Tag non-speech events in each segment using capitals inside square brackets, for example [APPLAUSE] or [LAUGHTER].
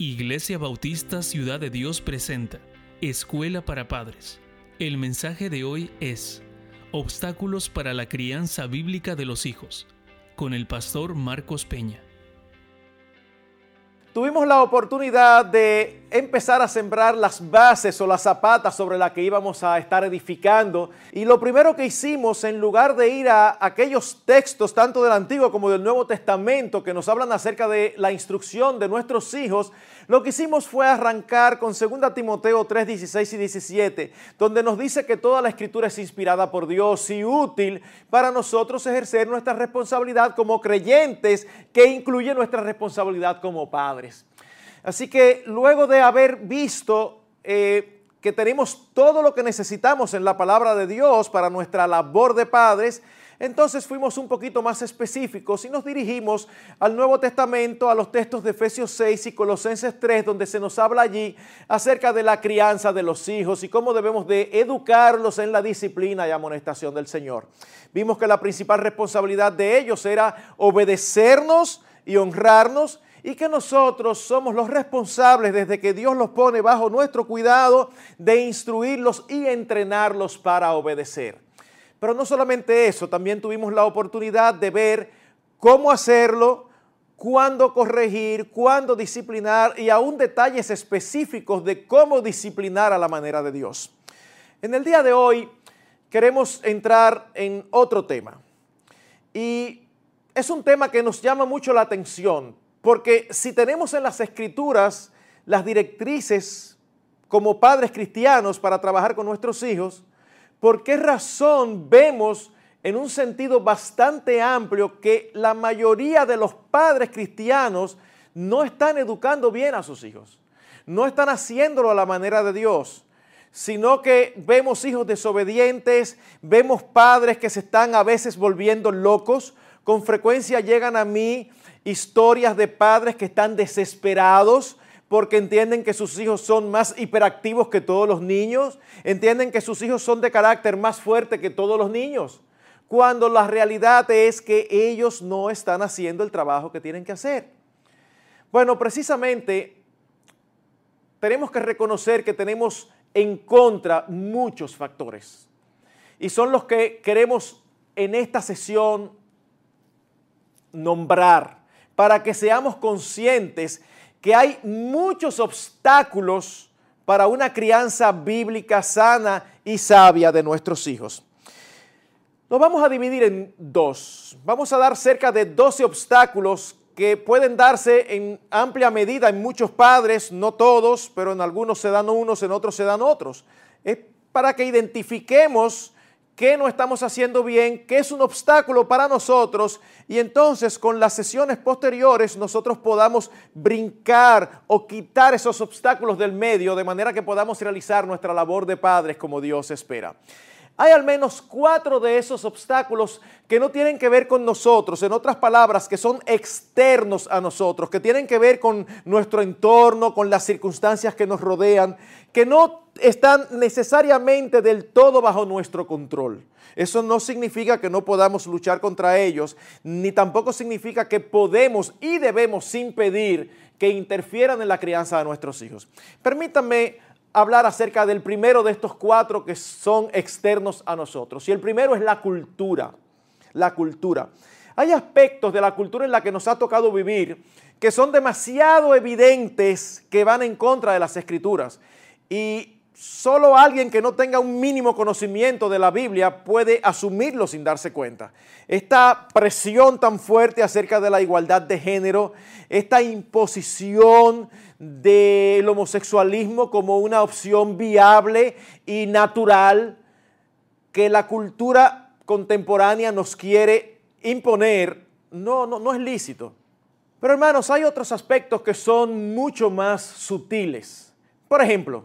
Iglesia Bautista Ciudad de Dios presenta Escuela para Padres. El mensaje de hoy es Obstáculos para la crianza bíblica de los hijos, con el pastor Marcos Peña tuvimos la oportunidad de empezar a sembrar las bases o las zapatas sobre las que íbamos a estar edificando. Y lo primero que hicimos, en lugar de ir a aquellos textos, tanto del Antiguo como del Nuevo Testamento, que nos hablan acerca de la instrucción de nuestros hijos, lo que hicimos fue arrancar con 2 Timoteo 3, 16 y 17, donde nos dice que toda la escritura es inspirada por Dios y útil para nosotros ejercer nuestra responsabilidad como creyentes, que incluye nuestra responsabilidad como padres. Así que luego de haber visto eh, que tenemos todo lo que necesitamos en la palabra de Dios para nuestra labor de padres, entonces fuimos un poquito más específicos y nos dirigimos al Nuevo Testamento, a los textos de Efesios 6 y Colosenses 3, donde se nos habla allí acerca de la crianza de los hijos y cómo debemos de educarlos en la disciplina y amonestación del Señor. Vimos que la principal responsabilidad de ellos era obedecernos y honrarnos y que nosotros somos los responsables desde que Dios los pone bajo nuestro cuidado de instruirlos y entrenarlos para obedecer. Pero no solamente eso, también tuvimos la oportunidad de ver cómo hacerlo, cuándo corregir, cuándo disciplinar y aún detalles específicos de cómo disciplinar a la manera de Dios. En el día de hoy queremos entrar en otro tema. Y es un tema que nos llama mucho la atención, porque si tenemos en las escrituras las directrices como padres cristianos para trabajar con nuestros hijos, ¿Por qué razón vemos en un sentido bastante amplio que la mayoría de los padres cristianos no están educando bien a sus hijos? No están haciéndolo a la manera de Dios, sino que vemos hijos desobedientes, vemos padres que se están a veces volviendo locos. Con frecuencia llegan a mí historias de padres que están desesperados porque entienden que sus hijos son más hiperactivos que todos los niños, entienden que sus hijos son de carácter más fuerte que todos los niños, cuando la realidad es que ellos no están haciendo el trabajo que tienen que hacer. Bueno, precisamente tenemos que reconocer que tenemos en contra muchos factores y son los que queremos en esta sesión nombrar para que seamos conscientes que hay muchos obstáculos para una crianza bíblica sana y sabia de nuestros hijos. Nos vamos a dividir en dos. Vamos a dar cerca de 12 obstáculos que pueden darse en amplia medida en muchos padres, no todos, pero en algunos se dan unos, en otros se dan otros. Es para que identifiquemos qué no estamos haciendo bien, qué es un obstáculo para nosotros y entonces con las sesiones posteriores nosotros podamos brincar o quitar esos obstáculos del medio de manera que podamos realizar nuestra labor de padres como Dios espera. Hay al menos cuatro de esos obstáculos que no tienen que ver con nosotros, en otras palabras, que son externos a nosotros, que tienen que ver con nuestro entorno, con las circunstancias que nos rodean, que no están necesariamente del todo bajo nuestro control. Eso no significa que no podamos luchar contra ellos, ni tampoco significa que podemos y debemos impedir que interfieran en la crianza de nuestros hijos. Permítanme hablar acerca del primero de estos cuatro que son externos a nosotros. Y el primero es la cultura. La cultura. Hay aspectos de la cultura en la que nos ha tocado vivir que son demasiado evidentes que van en contra de las escrituras. Y solo alguien que no tenga un mínimo conocimiento de la Biblia puede asumirlo sin darse cuenta. Esta presión tan fuerte acerca de la igualdad de género, esta imposición del homosexualismo como una opción viable y natural que la cultura contemporánea nos quiere imponer, no, no, no es lícito. Pero hermanos, hay otros aspectos que son mucho más sutiles. Por ejemplo,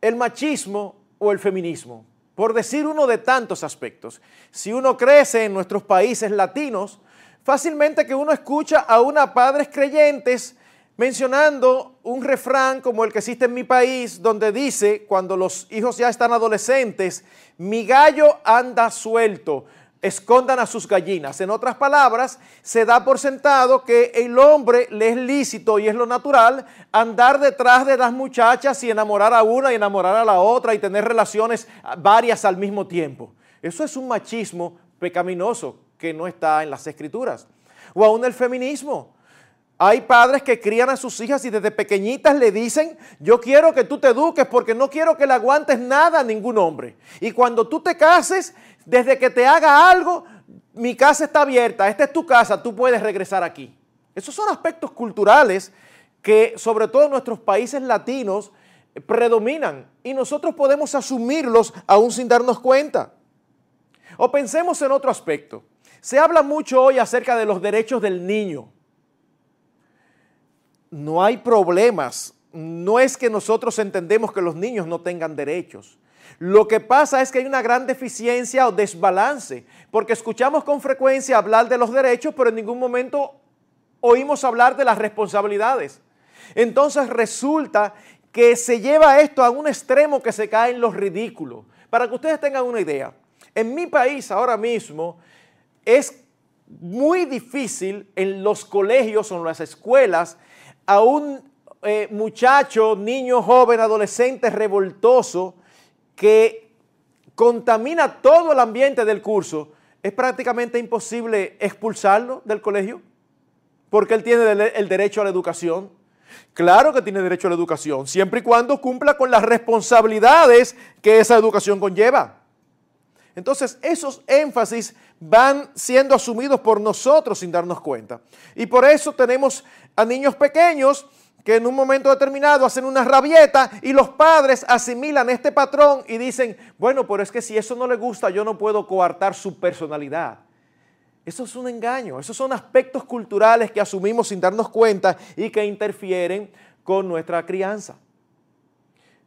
el machismo o el feminismo, por decir uno de tantos aspectos. Si uno crece en nuestros países latinos, fácilmente que uno escucha a una padres creyentes mencionando un refrán como el que existe en mi país, donde dice, cuando los hijos ya están adolescentes, mi gallo anda suelto, escondan a sus gallinas. En otras palabras, se da por sentado que el hombre le es lícito y es lo natural andar detrás de las muchachas y enamorar a una y enamorar a la otra y tener relaciones varias al mismo tiempo. Eso es un machismo pecaminoso que no está en las escrituras. O aún el feminismo. Hay padres que crían a sus hijas y desde pequeñitas le dicen, yo quiero que tú te eduques porque no quiero que le aguantes nada a ningún hombre. Y cuando tú te cases, desde que te haga algo, mi casa está abierta, esta es tu casa, tú puedes regresar aquí. Esos son aspectos culturales que sobre todo en nuestros países latinos predominan y nosotros podemos asumirlos aún sin darnos cuenta. O pensemos en otro aspecto. Se habla mucho hoy acerca de los derechos del niño. No hay problemas. No es que nosotros entendemos que los niños no tengan derechos. Lo que pasa es que hay una gran deficiencia o desbalance, porque escuchamos con frecuencia hablar de los derechos, pero en ningún momento oímos hablar de las responsabilidades. Entonces resulta que se lleva esto a un extremo que se cae en los ridículos. Para que ustedes tengan una idea, en mi país ahora mismo es muy difícil en los colegios o en las escuelas a un eh, muchacho, niño, joven, adolescente revoltoso que contamina todo el ambiente del curso, es prácticamente imposible expulsarlo del colegio porque él tiene el derecho a la educación. Claro que tiene derecho a la educación, siempre y cuando cumpla con las responsabilidades que esa educación conlleva. Entonces, esos énfasis van siendo asumidos por nosotros sin darnos cuenta. Y por eso tenemos a niños pequeños que en un momento determinado hacen una rabieta y los padres asimilan este patrón y dicen, bueno, pero es que si eso no le gusta, yo no puedo coartar su personalidad. Eso es un engaño, esos son aspectos culturales que asumimos sin darnos cuenta y que interfieren con nuestra crianza.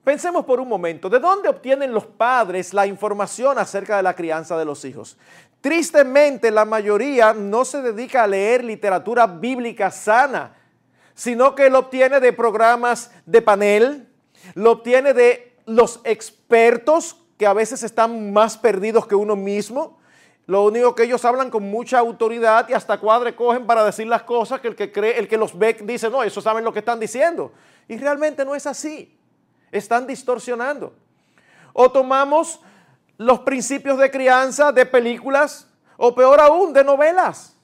Pensemos por un momento, ¿de dónde obtienen los padres la información acerca de la crianza de los hijos? Tristemente, la mayoría no se dedica a leer literatura bíblica sana, sino que lo obtiene de programas de panel, lo obtiene de los expertos que a veces están más perdidos que uno mismo. Lo único que ellos hablan con mucha autoridad y hasta cuadre cogen para decir las cosas que el que cree, el que los ve dice, no, eso saben lo que están diciendo. Y realmente no es así están distorsionando. O tomamos los principios de crianza de películas o peor aún de novelas.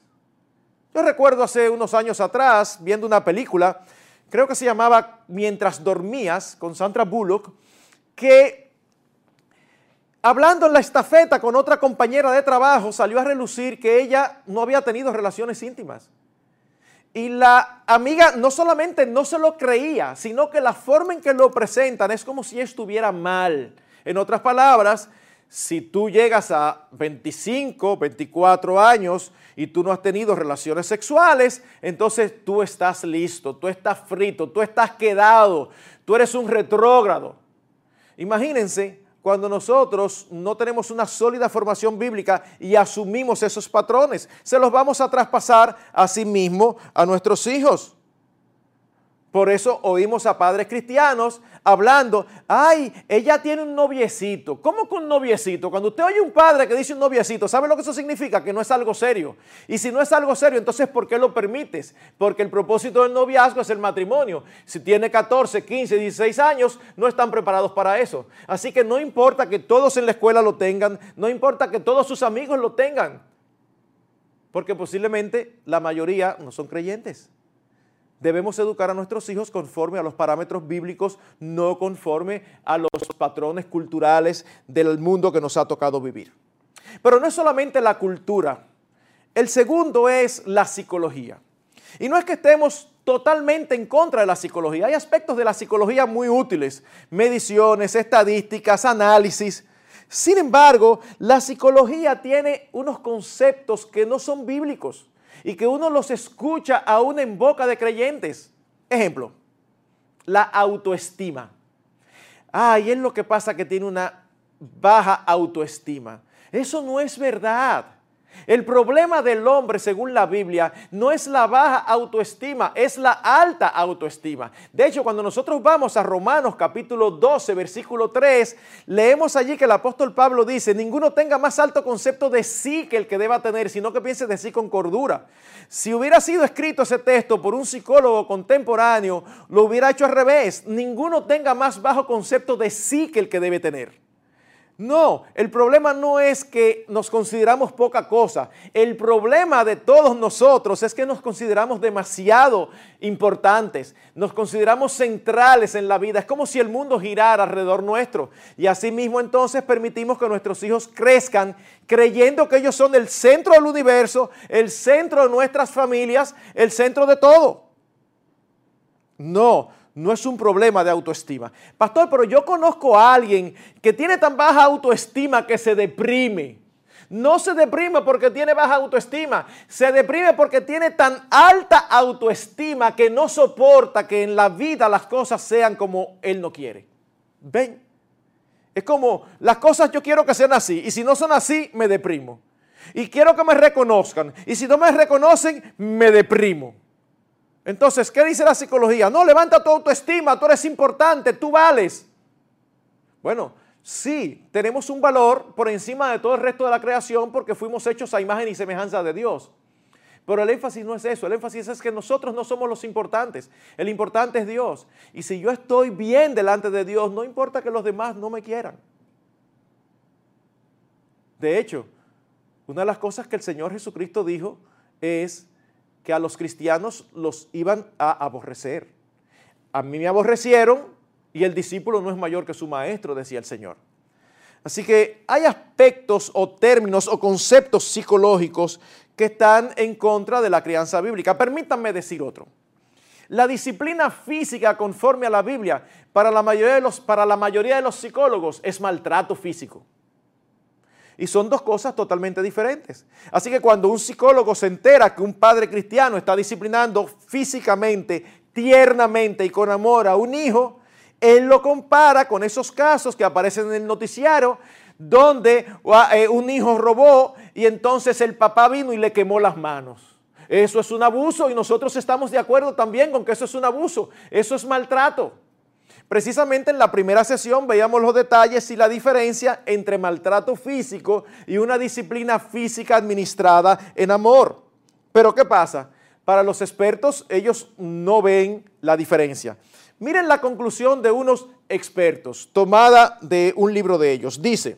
Yo recuerdo hace unos años atrás viendo una película, creo que se llamaba Mientras dormías con Sandra Bullock, que hablando en la estafeta con otra compañera de trabajo salió a relucir que ella no había tenido relaciones íntimas. Y la amiga no solamente no se lo creía, sino que la forma en que lo presentan es como si estuviera mal. En otras palabras, si tú llegas a 25, 24 años y tú no has tenido relaciones sexuales, entonces tú estás listo, tú estás frito, tú estás quedado, tú eres un retrógrado. Imagínense cuando nosotros no tenemos una sólida formación bíblica y asumimos esos patrones. Se los vamos a traspasar a sí mismo a nuestros hijos. Por eso oímos a padres cristianos hablando, ay, ella tiene un noviecito. ¿Cómo que un noviecito? Cuando usted oye un padre que dice un noviecito, ¿sabe lo que eso significa? Que no es algo serio. Y si no es algo serio, entonces ¿por qué lo permites? Porque el propósito del noviazgo es el matrimonio. Si tiene 14, 15, 16 años, no están preparados para eso. Así que no importa que todos en la escuela lo tengan, no importa que todos sus amigos lo tengan. Porque posiblemente la mayoría no son creyentes. Debemos educar a nuestros hijos conforme a los parámetros bíblicos, no conforme a los patrones culturales del mundo que nos ha tocado vivir. Pero no es solamente la cultura. El segundo es la psicología. Y no es que estemos totalmente en contra de la psicología. Hay aspectos de la psicología muy útiles, mediciones, estadísticas, análisis. Sin embargo, la psicología tiene unos conceptos que no son bíblicos y que uno los escucha aún en boca de creyentes. Ejemplo, la autoestima. Ah, y es lo que pasa que tiene una baja autoestima. Eso no es verdad. El problema del hombre, según la Biblia, no es la baja autoestima, es la alta autoestima. De hecho, cuando nosotros vamos a Romanos capítulo 12, versículo 3, leemos allí que el apóstol Pablo dice, ninguno tenga más alto concepto de sí que el que deba tener, sino que piense de sí con cordura. Si hubiera sido escrito ese texto por un psicólogo contemporáneo, lo hubiera hecho al revés. Ninguno tenga más bajo concepto de sí que el que debe tener. No, el problema no es que nos consideramos poca cosa. El problema de todos nosotros es que nos consideramos demasiado importantes. Nos consideramos centrales en la vida. Es como si el mundo girara alrededor nuestro. Y asimismo entonces permitimos que nuestros hijos crezcan creyendo que ellos son el centro del universo, el centro de nuestras familias, el centro de todo. No, no es un problema de autoestima. Pastor, pero yo conozco a alguien que tiene tan baja autoestima que se deprime. No se deprime porque tiene baja autoestima, se deprime porque tiene tan alta autoestima que no soporta que en la vida las cosas sean como él no quiere. ¿Ven? Es como las cosas yo quiero que sean así y si no son así me deprimo. Y quiero que me reconozcan y si no me reconocen me deprimo. Entonces, ¿qué dice la psicología? No, levanta tu autoestima, tú eres importante, tú vales. Bueno, sí, tenemos un valor por encima de todo el resto de la creación porque fuimos hechos a imagen y semejanza de Dios. Pero el énfasis no es eso, el énfasis es que nosotros no somos los importantes, el importante es Dios. Y si yo estoy bien delante de Dios, no importa que los demás no me quieran. De hecho, una de las cosas que el Señor Jesucristo dijo es que a los cristianos los iban a aborrecer. A mí me aborrecieron y el discípulo no es mayor que su maestro, decía el Señor. Así que hay aspectos o términos o conceptos psicológicos que están en contra de la crianza bíblica. Permítanme decir otro. La disciplina física conforme a la Biblia para la mayoría de los, para la mayoría de los psicólogos es maltrato físico. Y son dos cosas totalmente diferentes. Así que cuando un psicólogo se entera que un padre cristiano está disciplinando físicamente, tiernamente y con amor a un hijo, él lo compara con esos casos que aparecen en el noticiario donde eh, un hijo robó y entonces el papá vino y le quemó las manos. Eso es un abuso y nosotros estamos de acuerdo también con que eso es un abuso. Eso es maltrato. Precisamente en la primera sesión veíamos los detalles y la diferencia entre maltrato físico y una disciplina física administrada en amor. Pero ¿qué pasa? Para los expertos ellos no ven la diferencia. Miren la conclusión de unos expertos, tomada de un libro de ellos. Dice,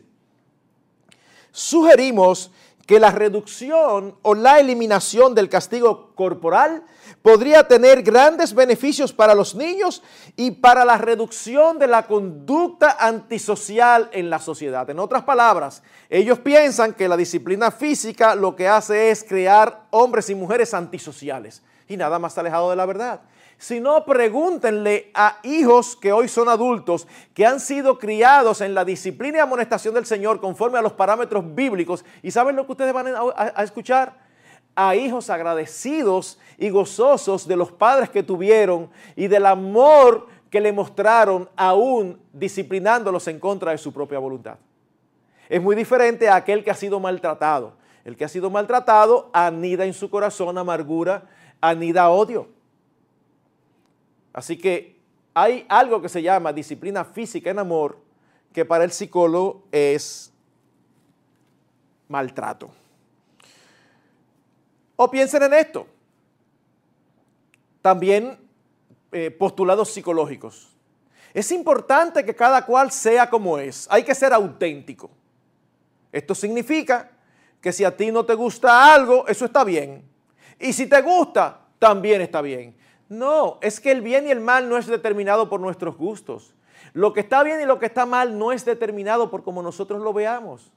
sugerimos que la reducción o la eliminación del castigo corporal podría tener grandes beneficios para los niños y para la reducción de la conducta antisocial en la sociedad. En otras palabras, ellos piensan que la disciplina física lo que hace es crear hombres y mujeres antisociales y nada más alejado de la verdad. Si no, pregúntenle a hijos que hoy son adultos, que han sido criados en la disciplina y amonestación del Señor conforme a los parámetros bíblicos. ¿Y saben lo que ustedes van a, escuchar? A hijos agradecidos y gozosos de los padres que tuvieron y del amor que le mostraron aún disciplinándolos en contra de su propia voluntad. Es muy diferente a aquel que ha sido maltratado. El que ha sido maltratado anida en su corazón amargura, anida odio. Así que hay algo que se llama disciplina física en amor, que para el psicólogo es maltrato. O piensen en esto. También eh, postulados psicológicos. Es importante que cada cual sea como es. Hay que ser auténtico. Esto significa que si a ti no te gusta algo, eso está bien. Y si te gusta, también está bien. No, es que el bien y el mal no es determinado por nuestros gustos. Lo que está bien y lo que está mal no es determinado por cómo nosotros lo veamos.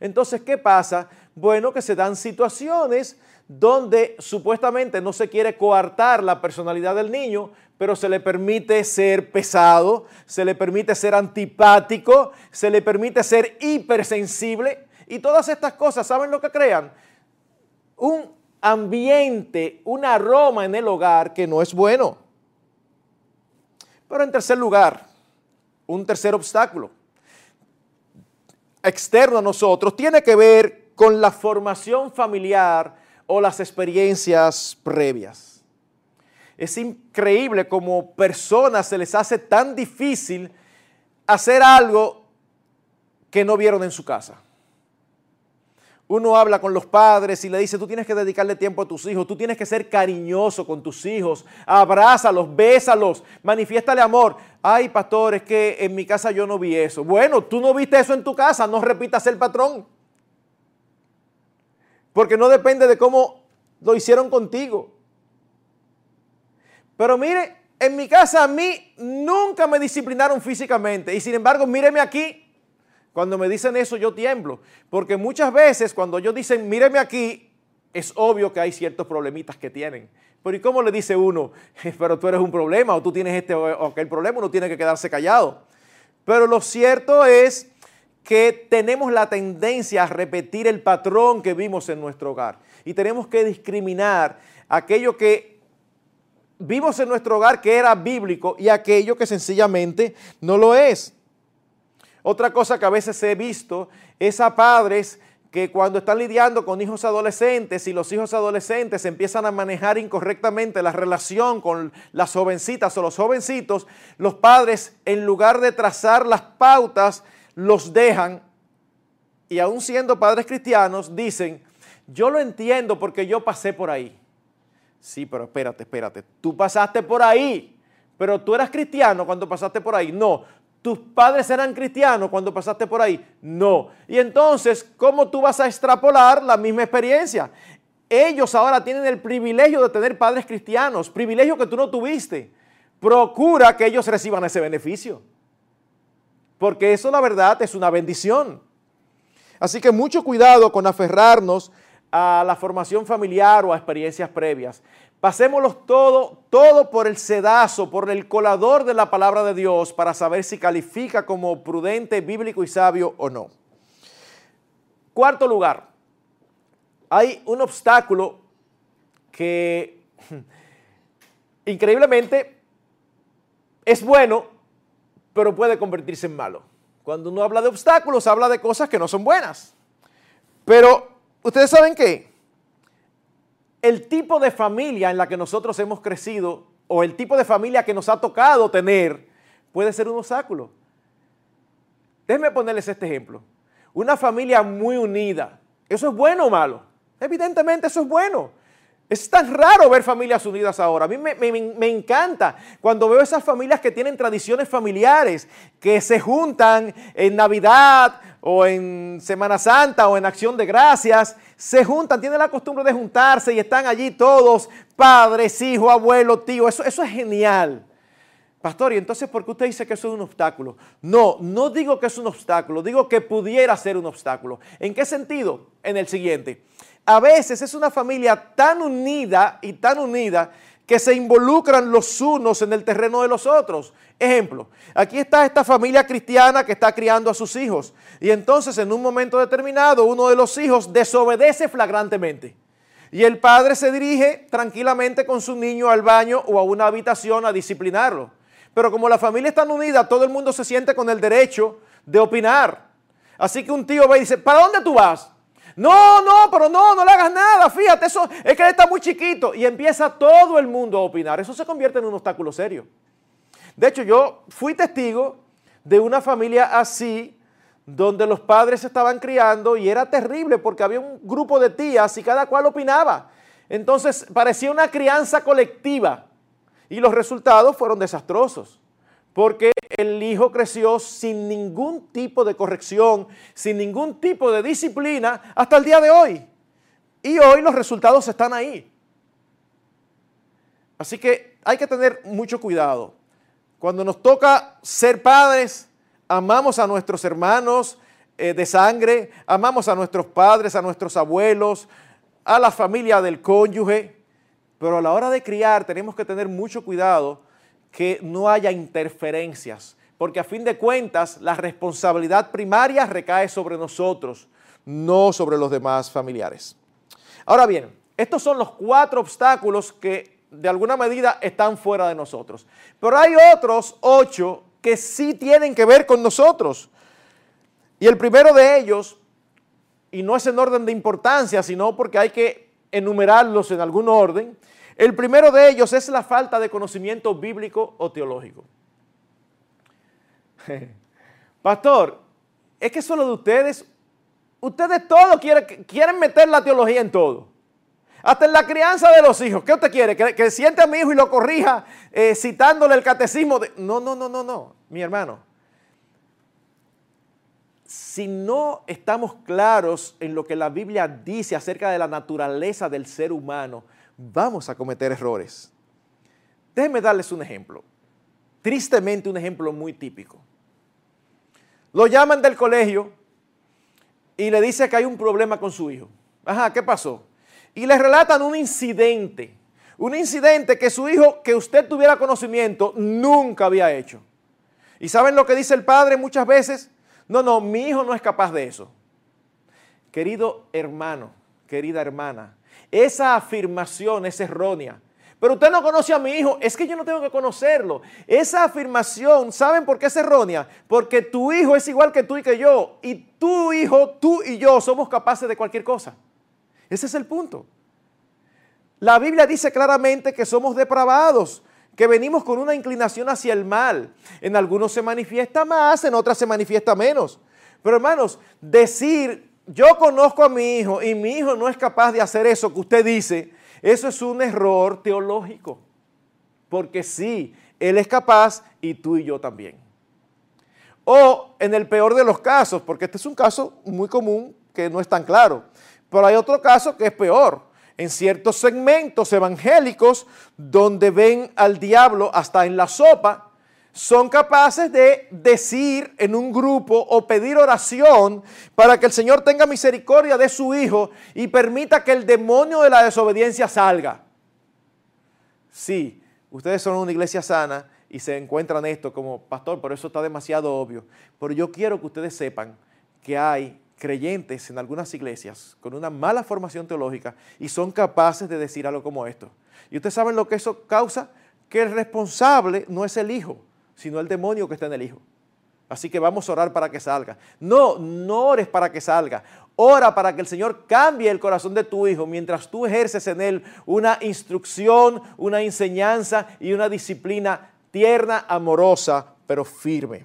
Entonces, ¿qué pasa? Bueno, que se dan situaciones donde supuestamente no se quiere coartar la personalidad del niño, pero se le permite ser pesado, se le permite ser antipático, se le permite ser hipersensible y todas estas cosas, ¿saben lo que crean? Un ambiente, un aroma en el hogar que no es bueno. Pero en tercer lugar, un tercer obstáculo externo a nosotros tiene que ver con la formación familiar o las experiencias previas. Es increíble como personas se les hace tan difícil hacer algo que no vieron en su casa. Uno habla con los padres y le dice, tú tienes que dedicarle tiempo a tus hijos, tú tienes que ser cariñoso con tus hijos, abrázalos, bésalos, manifiéstale amor. Ay, pastor, es que en mi casa yo no vi eso. Bueno, tú no viste eso en tu casa, no repitas el patrón. Porque no depende de cómo lo hicieron contigo. Pero mire, en mi casa a mí nunca me disciplinaron físicamente y sin embargo, míreme aquí, cuando me dicen eso yo tiemblo, porque muchas veces cuando ellos dicen, míreme aquí, es obvio que hay ciertos problemitas que tienen. Pero ¿y cómo le dice uno? [LAUGHS] Pero tú eres un problema o tú tienes este o aquel problema, uno tiene que quedarse callado. Pero lo cierto es que tenemos la tendencia a repetir el patrón que vimos en nuestro hogar y tenemos que discriminar aquello que vimos en nuestro hogar que era bíblico y aquello que sencillamente no lo es. Otra cosa que a veces he visto es a padres que cuando están lidiando con hijos adolescentes y los hijos adolescentes empiezan a manejar incorrectamente la relación con las jovencitas o los jovencitos, los padres en lugar de trazar las pautas, los dejan y aún siendo padres cristianos dicen, yo lo entiendo porque yo pasé por ahí. Sí, pero espérate, espérate, tú pasaste por ahí, pero tú eras cristiano cuando pasaste por ahí. No, ¿Tus padres eran cristianos cuando pasaste por ahí? No. Y entonces, ¿cómo tú vas a extrapolar la misma experiencia? Ellos ahora tienen el privilegio de tener padres cristianos, privilegio que tú no tuviste. Procura que ellos reciban ese beneficio. Porque eso la verdad es una bendición. Así que mucho cuidado con aferrarnos a la formación familiar o a experiencias previas. Pasémoslo todo, todo por el sedazo, por el colador de la palabra de Dios para saber si califica como prudente, bíblico y sabio o no. Cuarto lugar, hay un obstáculo que [LAUGHS] increíblemente es bueno, pero puede convertirse en malo. Cuando uno habla de obstáculos, habla de cosas que no son buenas. Pero, ¿ustedes saben qué? El tipo de familia en la que nosotros hemos crecido o el tipo de familia que nos ha tocado tener puede ser un obstáculo. Déjenme ponerles este ejemplo. Una familia muy unida, ¿eso es bueno o malo? Evidentemente eso es bueno. Es tan raro ver familias unidas ahora. A mí me, encanta cuando veo esas familias que tienen tradiciones familiares, que se juntan en Navidad o en Semana Santa o en Acción de Gracias, se juntan, tienen la costumbre de juntarse y están allí todos, padres, hijos, abuelos, tíos. Eso, eso es genial. Pastor, ¿y entonces por qué usted dice que eso es un obstáculo? No, no digo que es un obstáculo, digo que pudiera ser un obstáculo. ¿En qué sentido? En el siguiente a veces es una familia tan unida y tan unida que se involucran los unos en el terreno de los otros. Ejemplo, aquí está esta familia cristiana que está criando a sus hijos y entonces en un momento determinado uno de los hijos desobedece flagrantemente y el padre se dirige tranquilamente con su niño al baño o a una habitación a disciplinarlo. Pero como la familia está unida, todo el mundo se siente con el derecho de opinar. Así que un tío va y dice, ¿para dónde tú vas? No, no, pero no, no le hagas nada. Fíjate, eso es que él está muy chiquito. Y empieza todo el mundo a opinar. Eso se convierte en un obstáculo serio. De hecho, yo fui testigo de una familia así, donde los padres estaban criando y era terrible porque había un grupo de tías y cada cual opinaba. Entonces parecía una crianza colectiva y los resultados fueron desastrosos porque el hijo creció sin ningún tipo de corrección, sin ningún tipo de disciplina hasta el día de hoy. Y hoy los resultados están ahí. Así que hay que tener mucho cuidado. Cuando nos toca ser padres, amamos a nuestros hermanos eh, de sangre, amamos a nuestros padres, a nuestros abuelos, a la familia del cónyuge, pero a la hora de criar tenemos que tener mucho cuidado que no haya interferencias, porque a fin de cuentas la responsabilidad primaria recae sobre nosotros, no sobre los demás familiares. Ahora bien, estos son los cuatro obstáculos que de alguna medida están fuera de nosotros, pero hay otros ocho que sí tienen que ver con nosotros. Y el primero de ellos y no es en orden de importancia, sino porque hay que enumerarlos en algún orden. El primero de ellos es la falta de conocimiento bíblico o teológico. [LAUGHS] Pastor, es que solo de ustedes, ustedes todos quieren, quieren meter la teología en todo. Hasta en la crianza de los hijos. ¿Qué usted quiere? ¿Que, siente a mi hijo y lo corrija eh, citándole el catecismo? De... No, no, no, no, no, mi hermano. Si no estamos claros en lo que la Biblia dice acerca de la naturaleza del ser humano, vamos a cometer errores. Déjenme darles un ejemplo. Tristemente un ejemplo muy típico. Lo llaman del colegio y le dice que hay un problema con su hijo. Ajá, ¿qué pasó? Y le relatan un incidente. Un incidente que su hijo, que usted tuviera conocimiento, nunca había hecho. ¿Y saben lo que dice el padre muchas veces? No, no, mi hijo no es capaz de eso. Querido hermano, querida hermana, esa afirmación es errónea. Pero usted no conoce a mi hijo, es que yo no tengo que conocerlo. Esa afirmación, ¿saben por qué es errónea? Porque tu hijo es igual que tú y que yo. Y tu hijo, tú y yo somos capaces de cualquier cosa. Ese es el punto. La Biblia dice claramente que somos depravados, que venimos con una inclinación hacia el mal. En algunos se manifiesta más, en otras se manifiesta menos. Pero hermanos, decir, yo conozco a mi hijo y mi hijo no es capaz de hacer eso que usted dice, eso es un error teológico, porque sí, Él es capaz y tú y yo también. O en el peor de los casos, porque este es un caso muy común que no es tan claro, pero hay otro caso que es peor. En ciertos segmentos evangélicos donde ven al diablo hasta en la sopa, son capaces de decir en un grupo o pedir oración para que el Señor tenga misericordia de su Hijo y permita que el demonio de la desobediencia salga. Sí, ustedes son una iglesia sana y se encuentran esto como pastor, pero eso está demasiado obvio. Pero yo quiero que ustedes sepan que hay creyentes en algunas iglesias con una mala formación teológica y son capaces de decir algo como esto. ¿Y ustedes saben lo que eso causa? Que el responsable no es el hijo, sino el demonio que está en el hijo. Así que vamos a orar para que salga. No, no ores para que salga. Ora para que el Señor cambie el corazón de tu hijo mientras tú ejerces en él una instrucción, una enseñanza y una disciplina tierna, amorosa, pero firme.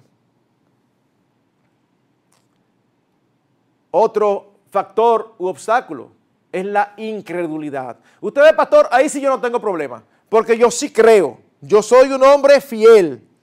Otro factor u obstáculo es la incredulidad. Usted pastor, ahí sí yo no tengo problema, porque yo sí creo. Yo soy un hombre fiel.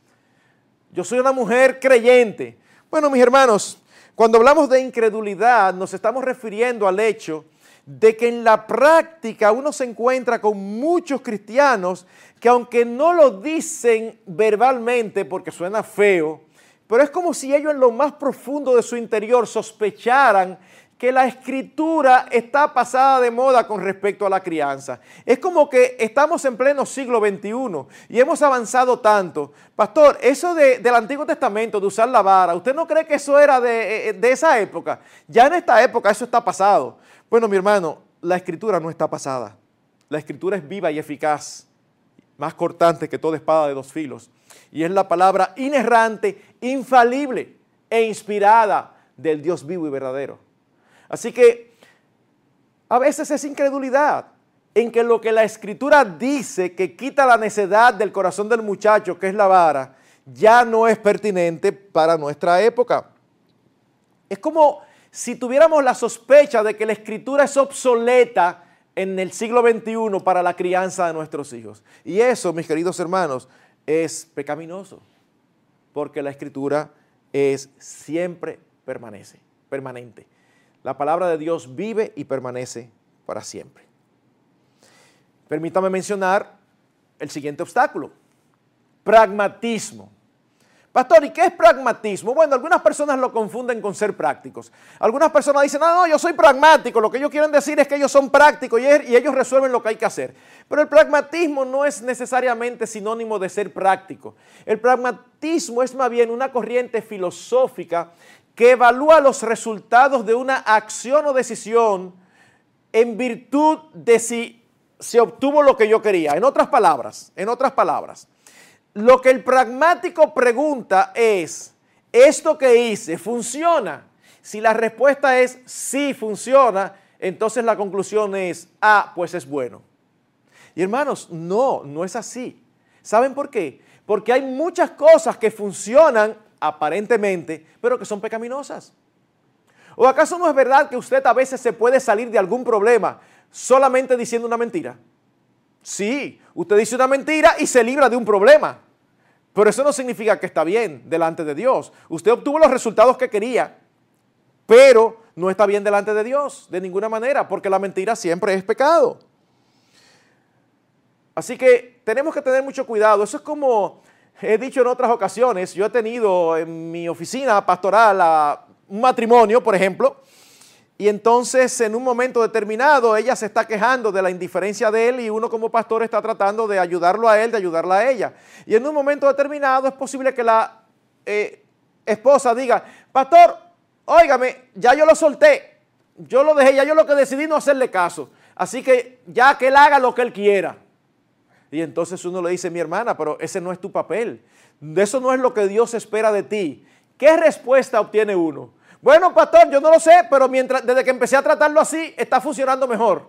Yo soy una mujer creyente. Bueno, mis hermanos, cuando hablamos de incredulidad nos estamos refiriendo al hecho de que en la práctica uno se encuentra con muchos cristianos que aunque no lo dicen verbalmente porque suena feo, pero es como si ellos en lo más profundo de su interior sospecharan que la escritura está pasada de moda con respecto a la crianza. Es como que estamos en pleno siglo XXI y hemos avanzado tanto. Pastor, eso del Antiguo Testamento, de usar la vara, ¿usted no cree que eso era de, eh, de esa época? Ya en esta época eso está pasado. Bueno, mi hermano, la escritura no está pasada. La escritura es viva y eficaz, más cortante que toda espada de dos filos. Y es la palabra inerrante, infalible e inspirada del Dios vivo y verdadero. Así que a veces es incredulidad en que lo que la escritura dice que quita la necedad del corazón del muchacho, que es la vara, ya no es pertinente para nuestra época. Es como si tuviéramos la sospecha de que la escritura es obsoleta en el siglo XXI para la crianza de nuestros hijos. Y eso, mis queridos hermanos, es pecaminoso, porque la escritura es siempre permanece, permanente. La palabra de Dios vive y permanece para siempre. Permítame mencionar el siguiente obstáculo, pragmatismo. Pastor, ¿y qué es pragmatismo? Bueno, algunas personas lo confunden con ser prácticos. Algunas personas dicen, no, no, yo soy pragmático. Lo que ellos quieren decir es que ellos son prácticos y ellos resuelven lo que hay que hacer. Pero el pragmatismo no es necesariamente sinónimo de ser práctico. El pragmatismo es más bien una corriente filosófica que evalúa los resultados de una acción o decisión en virtud de si se obtuvo lo que yo quería. En otras palabras, en otras palabras, lo que el pragmático pregunta es, ¿esto que hice funciona? Si la respuesta es sí funciona, entonces la conclusión es, ah, pues es bueno. Y hermanos, no, no es así. ¿Saben por qué? Porque hay muchas cosas que funcionan aparentemente, pero que son pecaminosas. ¿O acaso no es verdad que usted a veces se puede salir de algún problema solamente diciendo una mentira? Sí, usted dice una mentira y se libra de un problema. Pero eso no significa que está bien delante de Dios. Usted obtuvo los resultados que quería, pero no está bien delante de Dios de ninguna manera, porque la mentira siempre es pecado. Así que tenemos que tener mucho cuidado. Eso es como he dicho en otras ocasiones, yo he tenido en mi oficina pastoral un matrimonio, por ejemplo, y entonces en un momento determinado ella se está quejando de la indiferencia de él y uno como pastor está tratando de ayudarlo a él, de ayudarla a ella. Y en un momento determinado es posible que la eh, esposa diga, pastor, óigame, ya yo lo solté, yo lo dejé, ya yo lo que decidí no hacerle caso. Así que ya que él haga lo que él quiera. Y entonces uno le dice, mi hermana, pero ese no es tu papel. Eso no es lo que Dios espera de ti. ¿Qué respuesta obtiene uno? Bueno, pastor, yo no lo sé, pero mientras, desde que empecé a tratarlo así, está funcionando mejor.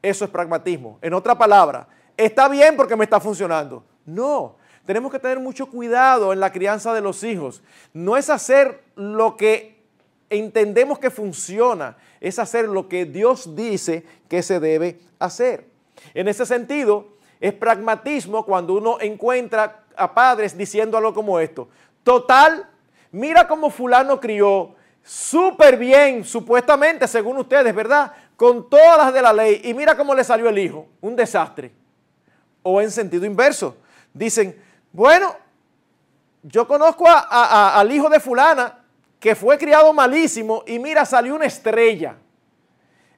Eso es pragmatismo. En otra palabra, está bien porque me está funcionando. No, tenemos que tener mucho cuidado en la crianza de los hijos. No es hacer lo que entendemos que funciona, es hacer lo que Dios dice que se debe hacer. En ese sentido, es pragmatismo cuando uno encuentra a padres diciendo algo como esto. Total, mira cómo fulano crió, súper bien, supuestamente, según ustedes, ¿verdad? Con todas las de la ley. Y mira cómo le salió el hijo, un desastre. O en sentido inverso. Dicen, bueno, yo conozco al hijo de fulana que fue criado malísimo y mira, salió una estrella.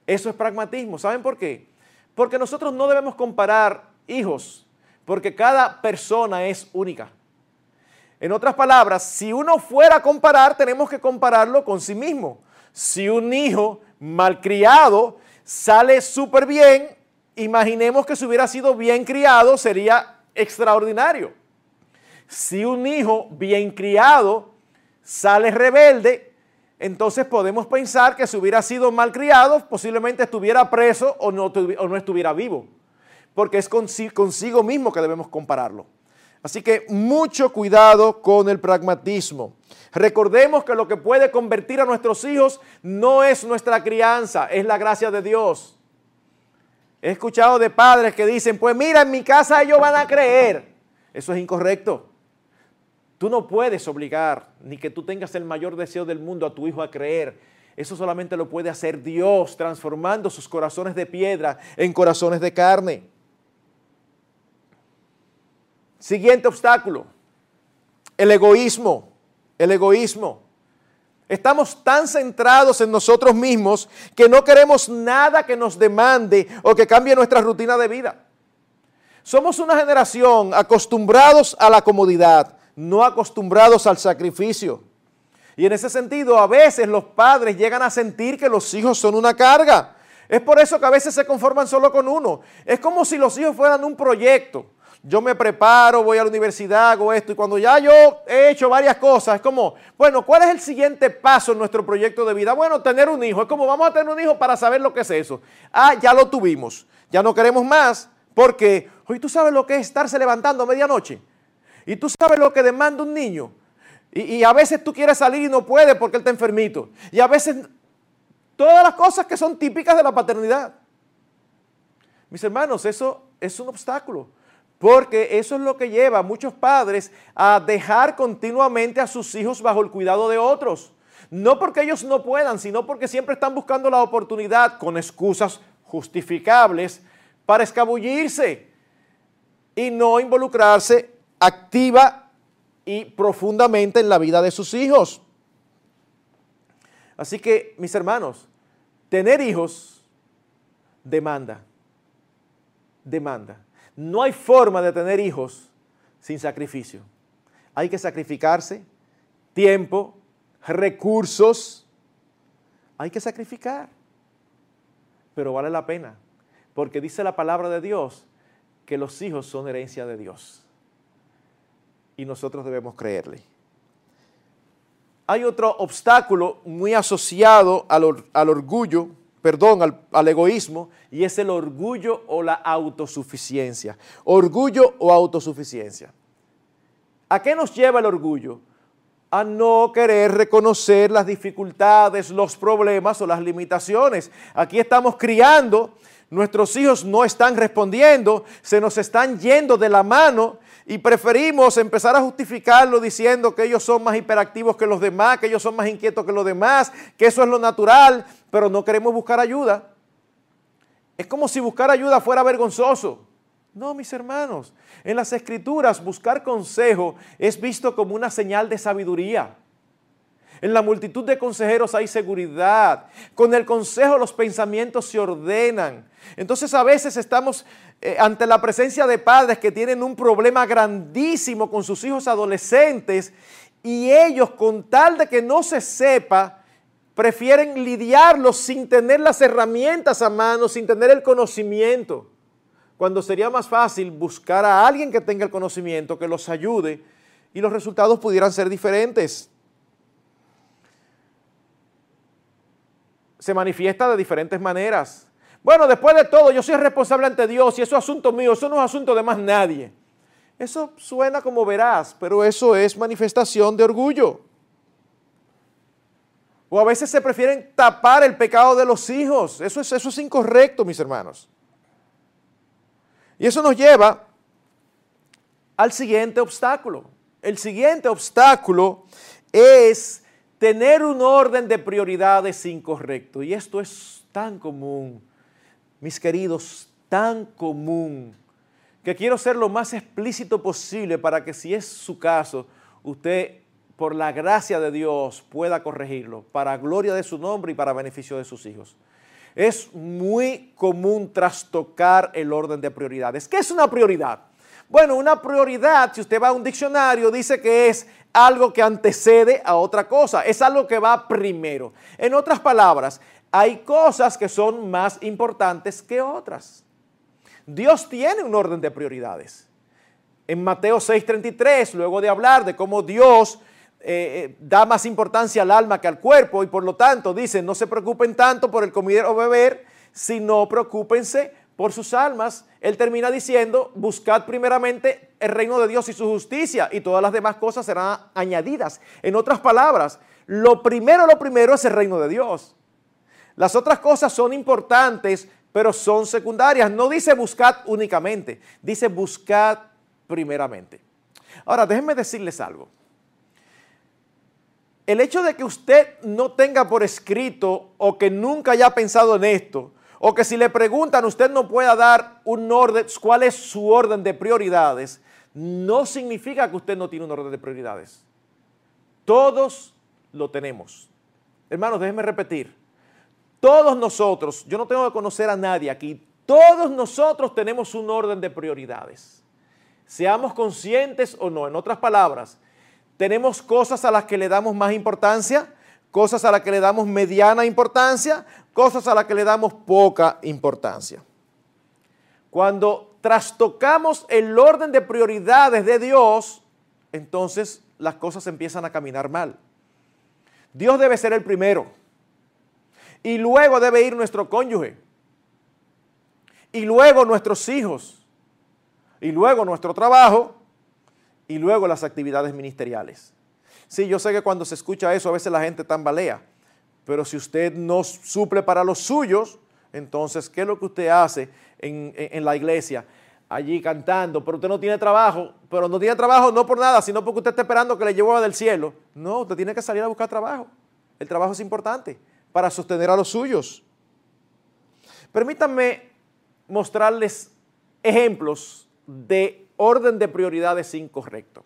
Eso es pragmatismo. ¿Saben por qué? Porque nosotros no debemos comparar hijos, porque cada persona es única. En otras palabras, si uno fuera a comparar, tenemos que compararlo con sí mismo. Si un hijo malcriado sale súper bien, imaginemos que si hubiera sido bien criado sería extraordinario. Si un hijo bien criado sale rebelde, entonces podemos pensar que si hubiera sido mal criado, posiblemente estuviera preso o no, o no estuviera vivo. Porque es consigo mismo que debemos compararlo. Así que mucho cuidado con el pragmatismo. Recordemos que lo que puede convertir a nuestros hijos no es nuestra crianza, es la gracia de Dios. He escuchado de padres que dicen, pues mira, en mi casa ellos van a creer. Eso es incorrecto. Tú no puedes obligar, ni que tú tengas el mayor deseo del mundo a tu hijo a creer. Eso solamente lo puede hacer Dios, transformando sus corazones de piedra en corazones de carne. Siguiente obstáculo, el egoísmo, el egoísmo. Estamos tan centrados en nosotros mismos que no queremos nada que nos demande o que cambie nuestra rutina de vida. Somos una generación acostumbrados a la comodidad, no acostumbrados al sacrificio. Y en ese sentido, a veces los padres llegan a sentir que los hijos son una carga. Es por eso que a veces se conforman solo con uno. Es como si los hijos fueran un proyecto yo me preparo, voy a la universidad, hago esto, y cuando ya yo he hecho varias cosas, es como, bueno, ¿cuál es el siguiente paso en nuestro proyecto de vida? Bueno, tener un hijo. Es como, vamos a tener un hijo para saber lo que es eso. Ah, ya lo tuvimos, ya no queremos más, porque, hoy tú sabes lo que es estarse levantando a medianoche, y tú sabes lo que demanda un niño, y, y a veces tú quieres salir y no puedes porque él está enfermito, y a veces todas las cosas que son típicas de la paternidad. Mis hermanos, eso es un obstáculo. Porque eso es lo que lleva a muchos padres a dejar continuamente a sus hijos bajo el cuidado de otros. No porque ellos no puedan, sino porque siempre están buscando la oportunidad con excusas justificables para escabullirse y no involucrarse activa y profundamente en la vida de sus hijos. Así que, mis hermanos, tener hijos demanda, demanda. No hay forma de tener hijos sin sacrificio. Hay que sacrificarse tiempo, recursos. Hay que sacrificar. Pero vale la pena. Porque dice la palabra de Dios que los hijos son herencia de Dios. Y nosotros debemos creerle. hay otro obstáculo muy asociado al, orgullo, perdón, al, egoísmo, y es el orgullo o la autosuficiencia. Orgullo o autosuficiencia. ¿A qué nos lleva el orgullo? A no querer reconocer las dificultades, los problemas o las limitaciones. Aquí estamos criando, nuestros hijos no están respondiendo, se nos están yendo de la mano y preferimos empezar a justificarlo diciendo que ellos son más hiperactivos que los demás, que ellos son más inquietos que los demás, que eso es lo natural, pero no queremos buscar ayuda. Es como si buscar ayuda fuera vergonzoso. No, mis hermanos, en las escrituras buscar consejo es visto como una señal de sabiduría. En la multitud de consejeros hay seguridad. Con el consejo los pensamientos se ordenan. Entonces a veces estamos eh, ante la presencia de padres que tienen un problema grandísimo con sus hijos adolescentes y ellos con tal de que no se sepa, prefieren lidiarlos sin tener las herramientas a mano, sin tener el conocimiento. Cuando sería más fácil buscar a alguien que tenga el conocimiento, que los ayude y los resultados pudieran ser diferentes. se manifiesta de diferentes maneras. Bueno, después de todo, yo soy responsable ante Dios y eso es asunto mío, eso no es asunto de más nadie. Eso suena como verás, pero eso es manifestación de orgullo. O a veces se prefieren tapar el pecado de los hijos. Eso es, eso es incorrecto, mis hermanos. Y eso nos lleva al siguiente obstáculo. El siguiente obstáculo es tener un orden de prioridades incorrecto. Y esto es tan común, mis queridos, tan común, que quiero ser lo más explícito posible para que si es su caso, usted, por la gracia de Dios, pueda corregirlo, para gloria de su nombre y para beneficio de sus hijos. Es muy común trastocar el orden de prioridades. ¿Qué es una prioridad? Bueno, una prioridad, si usted va a un diccionario, dice que es algo que antecede a otra cosa, es algo que va primero. En otras palabras, hay cosas que son más importantes que otras. Dios tiene un orden de prioridades. En Mateo 6:33, luego de hablar de cómo Dios eh, eh, da más importancia al alma que al cuerpo y por lo tanto dice, no se preocupen tanto por el comer o beber, sino preocúpense por sus almas, él termina diciendo, buscad primeramente el reino de Dios y su justicia y todas las demás cosas serán añadidas. En otras palabras, lo primero, lo primero es el reino de Dios. Las otras cosas son importantes, pero son secundarias. No dice buscad únicamente, dice buscad primeramente. Ahora, déjenme decirles algo. El hecho de que usted no tenga por escrito o que nunca haya pensado en esto, o que si le preguntan usted no pueda dar un orden, cuál es su orden de prioridades, no significa que usted no tiene un orden de prioridades. Todos lo tenemos. Hermanos, déjenme repetir. Todos nosotros, yo no tengo que conocer a nadie aquí, todos nosotros tenemos un orden de prioridades. Seamos conscientes o no. En otras palabras, tenemos cosas a las que le damos más importancia, cosas a las que le damos mediana importancia, cosas a las que le damos poca importancia. Cuando trastocamos el orden de prioridades de Dios, entonces las cosas empiezan a caminar mal. Dios debe ser el primero. Y luego debe ir nuestro cónyuge. Y luego nuestros hijos. Y luego nuestro trabajo. Y luego las actividades ministeriales. Sí, yo sé que cuando se escucha eso a veces la gente tambalea. Pero si usted no suple para los suyos, entonces, ¿qué es lo que usted hace en, la iglesia? Allí cantando, pero usted no tiene trabajo, pero no tiene trabajo no por nada, sino porque usted está esperando que le lleve del cielo. No, usted tiene que salir a buscar trabajo. El trabajo es importante para sostener a los suyos. Permítanme mostrarles ejemplos de orden de prioridades incorrecto.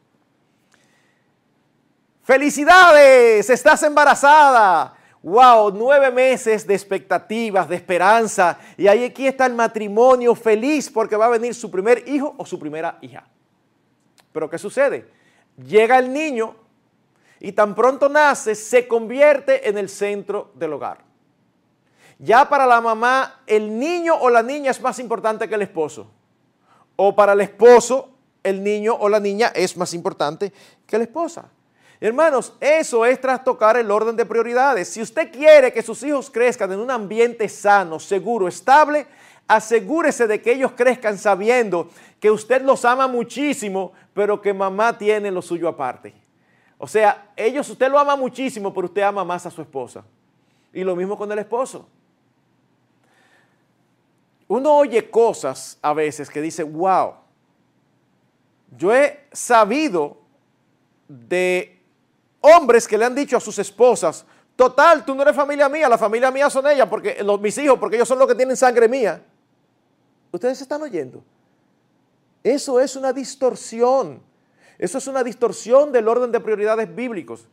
Felicidades, estás embarazada wow, nueve meses de expectativas, de esperanza, y ahí aquí está el matrimonio feliz porque va a venir su primer hijo o su primera hija. Pero ¿qué sucede? Llega el niño y tan pronto nace, se convierte en el centro del hogar. Ya para la mamá, el niño o la niña es más importante que el esposo. O para el esposo, el niño o la niña es más importante que la esposa. Hermanos, eso es trastocar el orden de prioridades. Si usted quiere que sus hijos crezcan en un ambiente sano, seguro, estable, asegúrese de que ellos crezcan sabiendo que usted los ama muchísimo, pero que mamá tiene lo suyo aparte. O sea, ellos, usted lo ama muchísimo, pero usted ama más a su esposa. Y lo mismo con el esposo. Uno oye cosas a veces que dice, wow, yo he sabido de hombres que le han dicho a sus esposas, total, tú no eres familia mía, la familia mía son ellas, porque mis hijos, porque ellos son los que tienen sangre mía. Ustedes están oyendo. Eso es una distorsión. Eso es una distorsión del orden de prioridades bíblicos.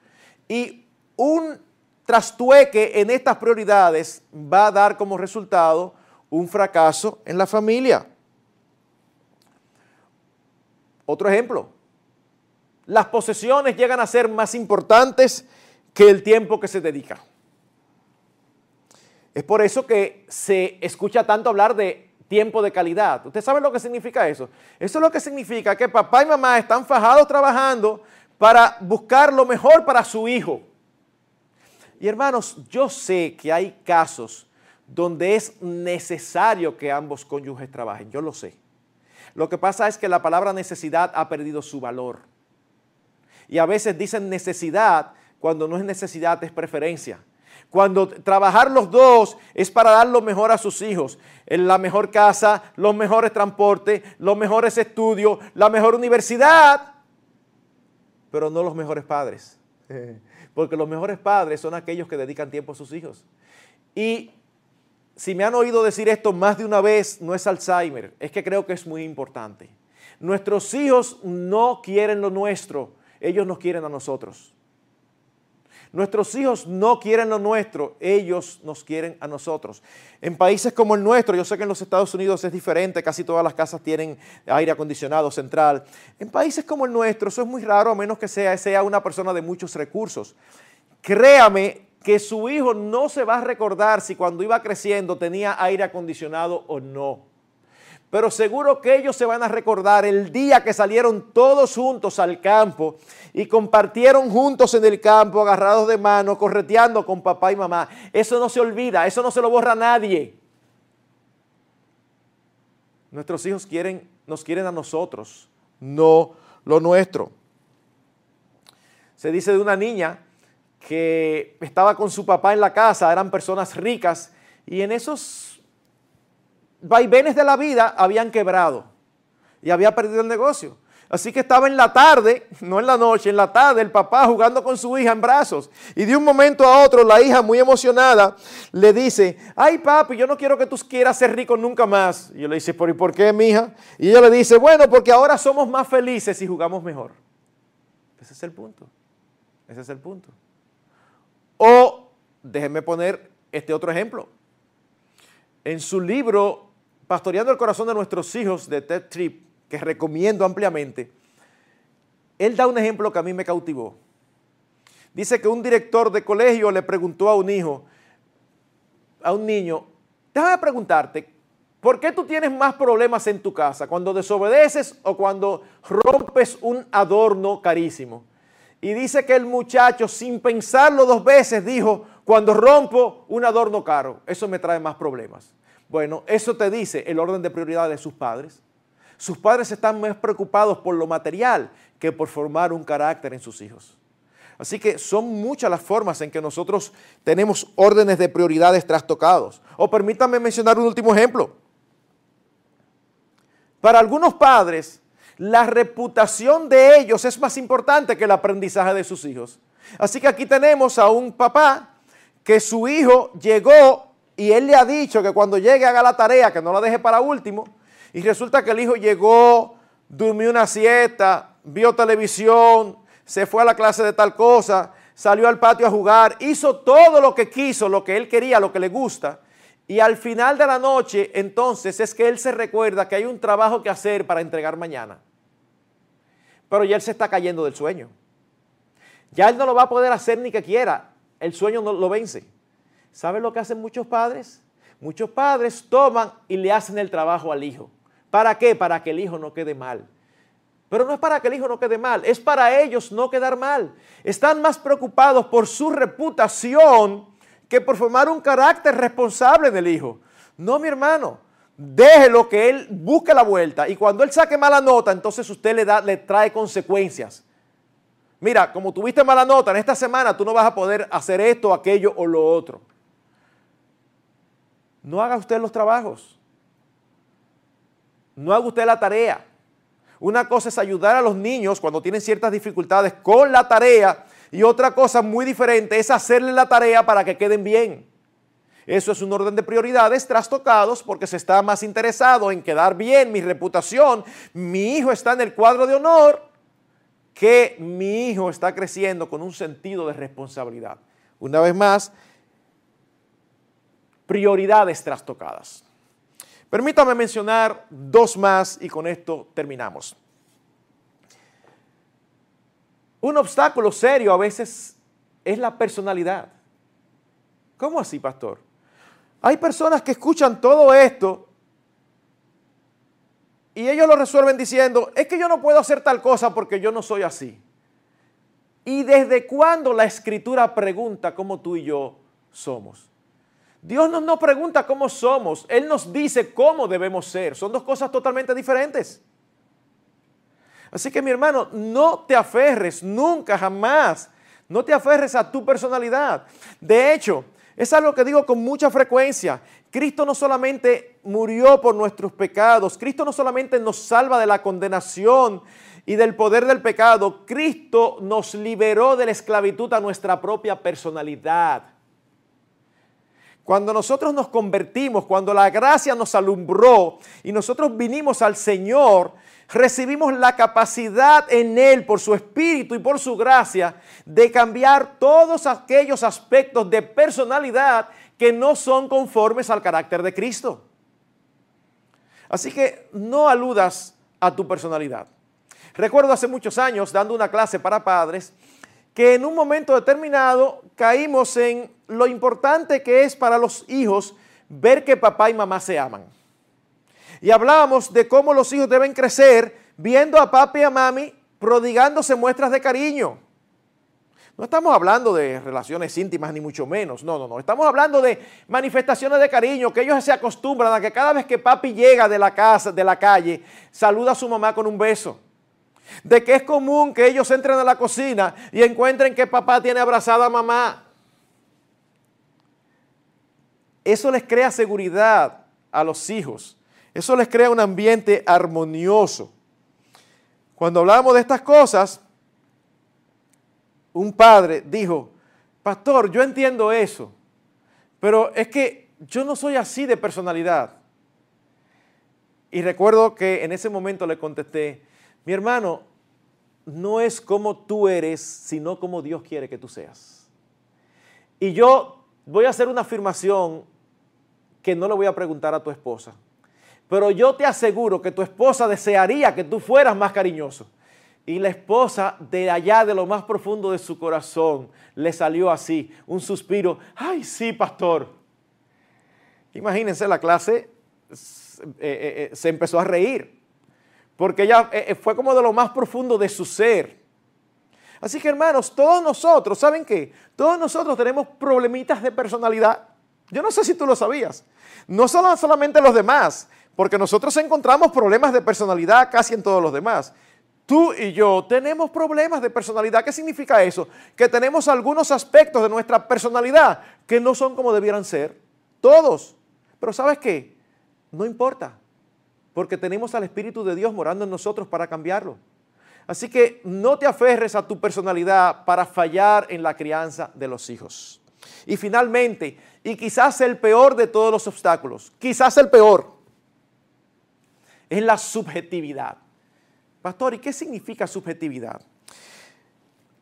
Y un trastueque en estas prioridades va a dar como resultado un fracaso en la familia. Otro ejemplo, las posesiones llegan a ser más importantes que el tiempo que se dedica. Es por eso que se escucha tanto hablar de tiempo de calidad. ¿Usted sabe lo que significa eso? Eso es lo que significa que papá y mamá están fajados trabajando para buscar lo mejor para su hijo. Y hermanos, yo sé que hay casos donde es necesario que ambos cónyuges trabajen, yo lo sé. Lo que pasa es que la palabra necesidad ha perdido su valor. Y a veces dicen necesidad cuando no es necesidad, es preferencia. Cuando trabajar los dos es para dar lo mejor a sus hijos, en la mejor casa, los mejores transportes, los mejores estudios, la mejor universidad, pero no los mejores padres. [LAUGHS] Porque los mejores padres son aquellos que dedican tiempo a sus hijos. Y si me han oído decir esto más de una vez, no es Alzheimer, es que creo que es muy importante. Nuestros hijos no quieren lo nuestro, ellos nos quieren a nosotros. Nuestros hijos no quieren lo nuestro, ellos nos quieren a nosotros. En países como el nuestro, yo sé que en los Estados Unidos es diferente, casi todas las casas tienen aire acondicionado central. En países como el nuestro, eso es muy raro a menos que sea, sea una persona de muchos recursos. Créame que su hijo no se va a recordar si cuando iba creciendo tenía aire acondicionado o no. Pero seguro que ellos se van a recordar el día que salieron todos juntos al campo y compartieron juntos en el campo, agarrados de mano, correteando con papá y mamá. Eso no se olvida, eso no se lo borra nadie. Nuestros hijos quieren, nos quieren a nosotros, no lo nuestro. Se dice de una niña que estaba con su papá en la casa, eran personas ricas, y en esos vaivenes de la vida habían quebrado y había perdido el negocio. Así que estaba en la tarde, no en la noche, en la tarde, el papá jugando con su hija en brazos. Y de un momento a otro, la hija, muy emocionada, le dice, ay papi, yo no quiero que tú quieras ser rico nunca más. Y yo le dice, ¿por, ¿y por qué, mija? Y ella le dice, bueno, porque ahora somos más felices y jugamos mejor. Ese es el punto. Ese es el punto. O, déjenme poner este otro ejemplo. En su libro Pastoreando el corazón de nuestros hijos de Ted Tripp, que recomiendo ampliamente, él da un ejemplo que a mí me cautivó. Dice que un director de colegio le preguntó a un hijo, a un niño, déjame preguntarte, ¿por qué tú tienes más problemas en tu casa? ¿Cuando desobedeces o cuando rompes un adorno carísimo? Y dice que el muchacho, sin pensarlo dos veces, dijo, cuando rompo un adorno caro, eso me trae más problemas. Bueno, eso te dice el orden de prioridad de sus padres. Sus padres están más preocupados por lo material que por formar un carácter en sus hijos. Así que son muchas las formas en que nosotros tenemos órdenes de prioridades trastocados. O permítanme mencionar un último ejemplo. Para algunos padres, la reputación de ellos es más importante que el aprendizaje de sus hijos. Así que aquí tenemos a un papá que su hijo llegó y él le ha dicho que cuando llegue haga la tarea, que no la deje para último. Y resulta que el hijo llegó, durmió una siesta, vio televisión, se fue a la clase de tal cosa, salió al patio a jugar, hizo todo lo que quiso, lo que él quería, lo que le gusta. Y al final de la noche, entonces, es que él se recuerda que hay un trabajo que hacer para entregar mañana. Pero ya él se está cayendo del sueño. Ya él no lo va a poder hacer ni que quiera. El sueño no lo vence. ¿Saben lo que hacen muchos padres? Muchos padres toman y le hacen el trabajo al hijo. ¿Para qué? Para que el hijo no quede mal. Pero no es para que el hijo no quede mal, es para ellos no quedar mal. Están más preocupados por su reputación que por formar un carácter responsable del hijo. No, mi hermano, déjelo que él busque la vuelta y cuando él saque mala nota, entonces usted le, da, le trae consecuencias. Mira, como tuviste mala nota en esta semana, tú no vas a poder hacer esto, aquello o lo otro. No haga usted los trabajos. No haga usted la tarea. Una cosa es ayudar a los niños cuando tienen ciertas dificultades con la tarea y otra cosa muy diferente es hacerle la tarea para que queden bien. Eso es un orden de prioridades trastocados porque se está más interesado en quedar bien, mi reputación, mi hijo está en el cuadro de honor, que mi hijo está creciendo con un sentido de responsabilidad. Una vez más, prioridades trastocadas. Permítame mencionar dos más y con esto terminamos. Un obstáculo serio a veces es la personalidad. ¿Cómo así, pastor? Hay personas que escuchan todo esto y ellos lo resuelven diciendo, es que yo no puedo hacer tal cosa porque yo no soy así. ¿Y desde cuándo la escritura pregunta cómo tú y yo somos? Dios no nos pregunta cómo somos, Él nos dice cómo debemos ser. Son dos cosas totalmente diferentes. Así que mi hermano, no te aferres nunca, jamás. No te aferres a tu personalidad. De hecho, es algo que digo con mucha frecuencia. Cristo no solamente murió por nuestros pecados, Cristo no solamente nos salva de la condenación y del poder del pecado, Cristo nos liberó de la esclavitud a nuestra propia personalidad. Cuando nosotros nos convertimos, cuando la gracia nos alumbró y nosotros vinimos al Señor, recibimos la capacidad en Él, por su Espíritu y por su gracia, de cambiar todos aquellos aspectos de personalidad que no son conformes al carácter de Cristo. Así que no aludas a tu personalidad. Recuerdo hace muchos años dando una clase para padres que en un momento determinado caímos en lo importante que es para los hijos ver que papá y mamá se aman. Y hablábamos de cómo los hijos deben crecer viendo a papi y a mami prodigándose muestras de cariño. No estamos hablando de relaciones íntimas ni mucho menos, no, no, no. Estamos hablando de manifestaciones de cariño, que ellos se acostumbran a que cada vez que papi llega de la casa, de la calle, saluda a su mamá con un beso de que es común que ellos entren a la cocina y encuentren que papá tiene abrazada a mamá. Eso les crea seguridad a los hijos. Eso les crea un ambiente armonioso. Cuando hablamos de estas cosas, un padre dijo, pastor, yo entiendo eso, pero es que yo no soy así de personalidad. Y recuerdo que en ese momento le contesté, mi hermano, no es como tú eres, sino como Dios quiere que tú seas. Y yo voy a hacer una afirmación que no le voy a preguntar a tu esposa, pero yo te aseguro que tu esposa desearía que tú fueras más cariñoso. Y la esposa de allá de lo más profundo de su corazón le salió así, un suspiro, ay sí, pastor. Imagínense, la clase eh, eh, eh, se empezó a reír porque ella fue como de lo más profundo de su ser. Así que hermanos, todos nosotros, ¿saben qué? Todos nosotros tenemos problemitas de personalidad. Yo no sé si tú lo sabías. No son solamente los demás, porque nosotros encontramos problemas de personalidad casi en todos los demás. Tú y yo tenemos problemas de personalidad. ¿Qué significa eso? Que tenemos algunos aspectos de nuestra personalidad que no son como debieran ser. Todos. Pero ¿sabes qué? No importa porque tenemos al Espíritu de Dios morando en nosotros para cambiarlo. Así que no te aferres a tu personalidad para fallar en la crianza de los hijos. Y finalmente, y quizás el peor de todos los obstáculos, quizás el peor, es la subjetividad. Pastor, ¿y qué significa subjetividad?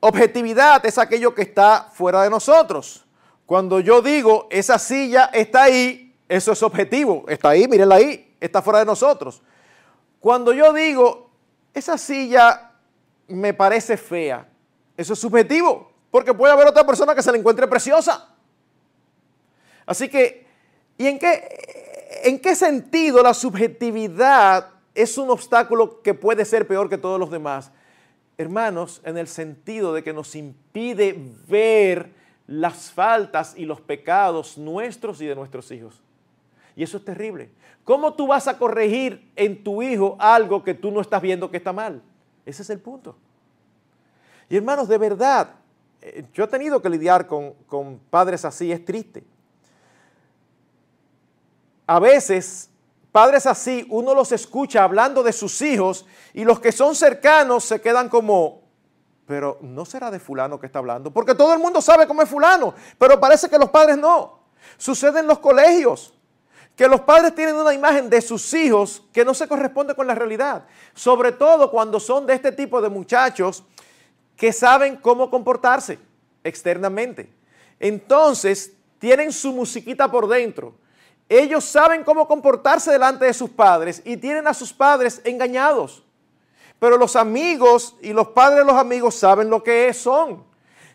Objetividad es aquello que está fuera de nosotros. Cuando yo digo, esa silla está ahí, eso es objetivo, está ahí, mírenla ahí está fuera de nosotros. Cuando yo digo, esa silla me parece fea, eso es subjetivo, porque puede haber otra persona que se la encuentre preciosa. Así que, ¿y en qué, en qué sentido la subjetividad es un obstáculo que puede ser peor que todos los demás. Hermanos, en el sentido de que nos impide ver las faltas y los pecados nuestros y de nuestros hijos. Y eso es terrible. ¿Cómo tú vas a corregir en tu hijo algo que tú no estás viendo que está mal? Ese es el punto. Y hermanos, de verdad, yo he tenido que lidiar con, con padres así, es triste. A veces, padres así, uno los escucha hablando de sus hijos y los que son cercanos se quedan como, pero no será de fulano que está hablando, porque todo el mundo sabe cómo es fulano, pero parece que los padres no. Sucede en los colegios que los padres tienen una imagen de sus hijos que no se corresponde con la realidad, sobre todo cuando son de este tipo de muchachos que saben cómo comportarse externamente. Entonces, tienen su musiquita por dentro. Ellos saben cómo comportarse delante de sus padres y tienen a sus padres engañados. Pero los amigos y los padres de los amigos saben lo que son.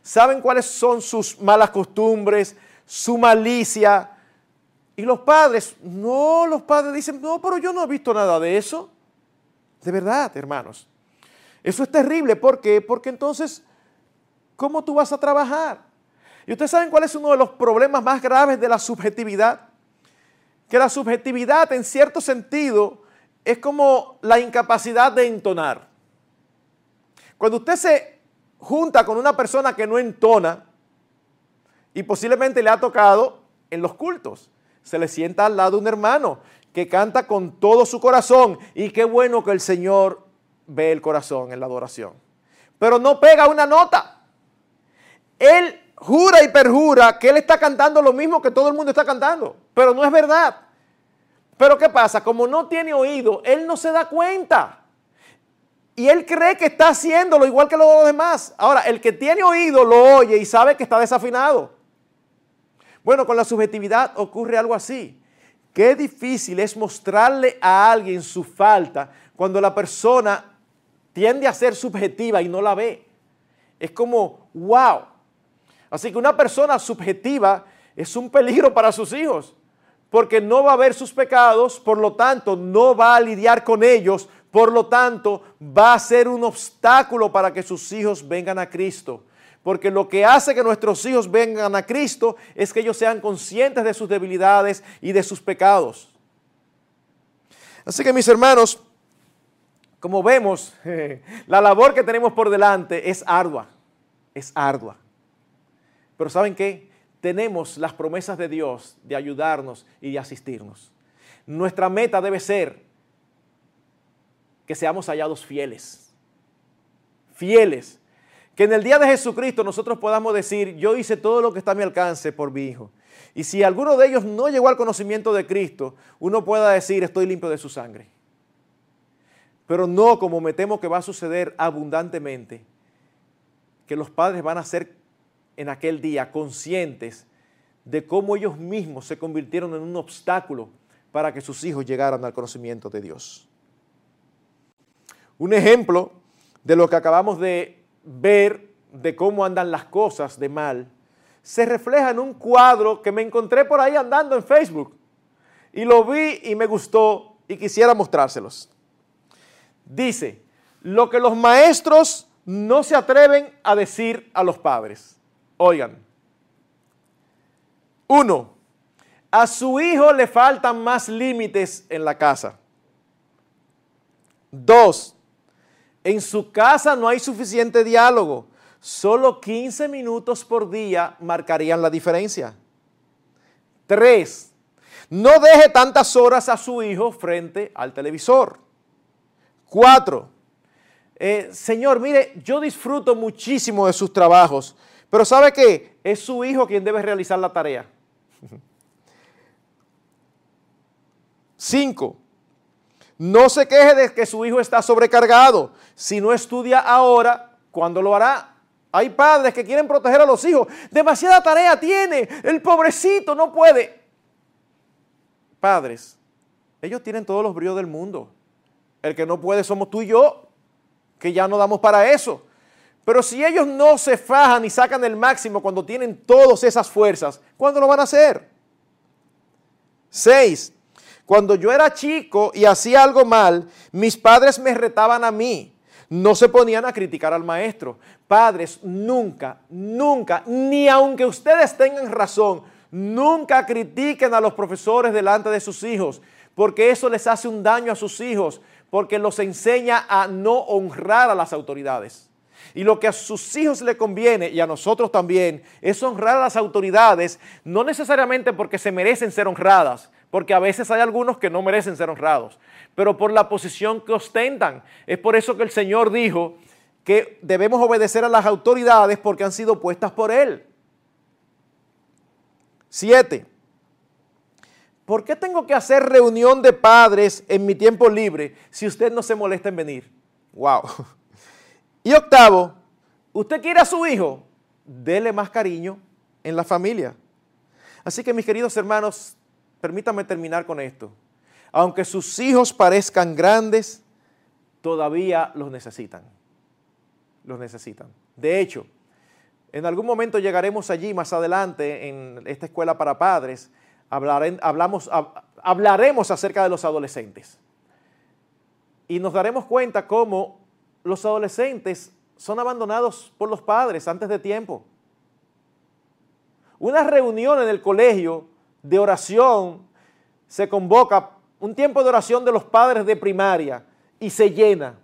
Saben cuáles son sus malas costumbres, su malicia, y los padres, no, los padres dicen, no, pero yo no he visto nada de eso. De verdad, hermanos. Eso es terrible. ¿Por qué? Porque entonces, ¿cómo tú vas a trabajar? Y ustedes saben cuál es uno de los problemas más graves de la subjetividad. Que la subjetividad, en cierto sentido, es como la incapacidad de entonar. Cuando usted se junta con una persona que no entona, y posiblemente le ha tocado en los cultos, se le sienta al lado un hermano que canta con todo su corazón y qué bueno que el Señor ve el corazón en la adoración. Pero no pega una nota. Él jura y perjura que él está cantando lo mismo que todo el mundo está cantando, pero no es verdad. Pero ¿qué pasa? Como no tiene oído, él no se da cuenta. Y él cree que está haciéndolo igual que los demás. Ahora, el que tiene oído lo oye y sabe que está desafinado. Bueno, con la subjetividad ocurre algo así. Qué difícil es mostrarle a alguien su falta cuando la persona tiende a ser subjetiva y no la ve. Es como, wow. Así que una persona subjetiva es un peligro para sus hijos, porque no va a ver sus pecados, por lo tanto no va a lidiar con ellos, por lo tanto va a ser un obstáculo para que sus hijos vengan a Cristo. Porque lo que hace que nuestros hijos vengan a Cristo es que ellos sean conscientes de sus debilidades y de sus pecados. Así que mis hermanos, como vemos, [LAUGHS] la labor que tenemos por delante es ardua, es ardua. Pero ¿saben qué? Tenemos las promesas de Dios de ayudarnos y de asistirnos. Nuestra meta debe ser que seamos hallados fieles, fieles que en el día de Jesucristo nosotros podamos decir, yo hice todo lo que está a mi alcance por mi hijo. Y si alguno de ellos no llegó al conocimiento de Cristo, uno pueda decir, estoy limpio de su sangre. Pero no como me temo que va a suceder abundantemente, que los padres van a ser en aquel día conscientes de cómo ellos mismos se convirtieron en un obstáculo para que sus hijos llegaran al conocimiento de Dios. Un ejemplo de lo que acabamos de ver de cómo andan las cosas de mal, se refleja en un cuadro que me encontré por ahí andando en Facebook. Y lo vi y me gustó y quisiera mostrárselos. Dice, lo que los maestros no se atreven a decir a los padres. Oigan. Uno, a su hijo le faltan más límites en la casa. Dos, en su casa no hay suficiente diálogo. Solo 15 minutos por día marcarían la diferencia. Tres, no deje tantas horas a su hijo frente al televisor. Cuatro, eh, Señor, mire, yo disfruto muchísimo de sus trabajos, pero ¿sabe qué? Es su hijo quien debe realizar la tarea. [LAUGHS] Cinco, no se queje de que su hijo está sobrecargado. Si no estudia ahora, ¿cuándo lo hará? Hay padres que quieren proteger a los hijos. Demasiada tarea tiene. El pobrecito no puede. Padres, ellos tienen todos los bríos del mundo. El que no puede somos tú y yo, que ya no damos para eso. Pero si ellos no se fajan y sacan el máximo cuando tienen todas esas fuerzas, ¿cuándo lo van a hacer? Seis, Cuando yo era chico y hacía algo mal, mis padres me retaban a mí. No se ponían a criticar al maestro. Padres, nunca, nunca, ni aunque ustedes tengan razón, nunca critiquen a los profesores delante de sus hijos, porque eso les hace un daño a sus hijos, porque los enseña a no honrar a las autoridades. Y lo que a sus hijos le conviene, y a nosotros también, es honrar a las autoridades, no necesariamente porque se merecen ser honradas, porque a veces hay algunos que no merecen ser honrados, pero por la posición que ostentan. Es por eso que el Señor dijo que debemos obedecer a las autoridades porque han sido puestas por Él. Siete. ¿Por qué tengo que hacer reunión de padres en mi tiempo libre si usted no se molesta en venir? Wow. Y octavo, usted quiere a su hijo, dele más cariño en la familia. Así que mis queridos hermanos, permítame terminar con esto. Aunque sus hijos parezcan grandes, todavía los necesitan. Los necesitan. De hecho, en algún momento llegaremos allí más adelante en esta escuela para padres, hablaremos acerca de los adolescentes. Y nos daremos cuenta cómo los adolescentes son abandonados por los padres antes de tiempo. Una reunión en el colegio de oración se convoca, un tiempo de oración de los padres de primaria y se llena.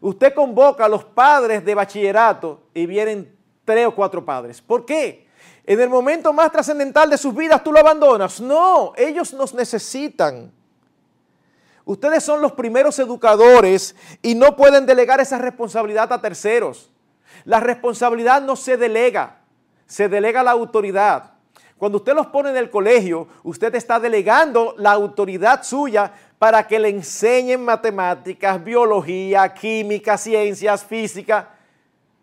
Usted convoca a los padres de bachillerato y vienen tres o cuatro padres. ¿Por qué? En el momento más trascendental de sus vidas tú lo abandonas. No, ellos nos necesitan. Ustedes son los primeros educadores y no pueden delegar esa responsabilidad a terceros. La responsabilidad no se delega, se delega la autoridad. Cuando usted los pone en el colegio, usted está delegando la autoridad suya para que le enseñen matemáticas, biología, química, ciencias, física.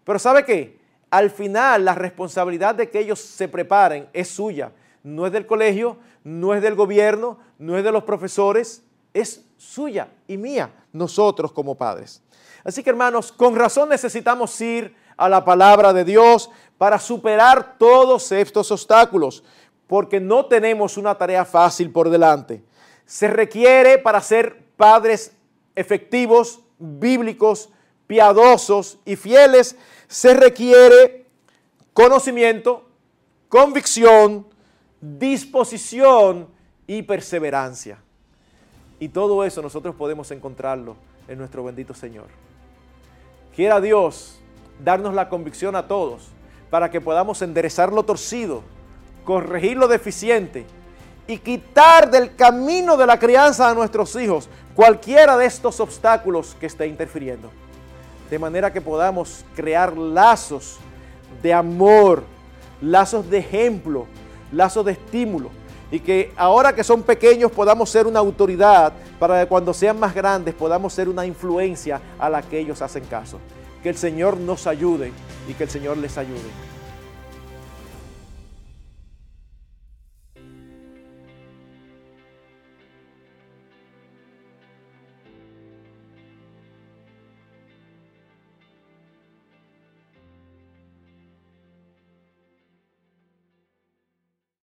Pero ¿sabe qué? Al final la responsabilidad de que ellos se preparen es suya. No es del colegio, no es del gobierno, no es de los profesores, es suya y mía, nosotros como padres. Así que hermanos, con razón necesitamos ir a la palabra de Dios para superar todos estos obstáculos, porque no tenemos una tarea fácil por delante. Se requiere para ser padres efectivos, bíblicos, piadosos y fieles, se requiere conocimiento, convicción, disposición y perseverancia. Y todo eso nosotros podemos encontrarlo en nuestro bendito Señor. Quiera Dios darnos la convicción a todos para que podamos enderezar lo torcido, corregir lo deficiente y quitar del camino de la crianza a nuestros hijos cualquiera de estos obstáculos que esté interfiriendo. De manera que podamos crear lazos de amor, lazos de ejemplo, lazos de estímulo y que ahora que son pequeños podamos ser una autoridad para que cuando sean más grandes podamos ser una influencia a la que ellos hacen caso. Que el Señor nos ayude y que el Señor les ayude.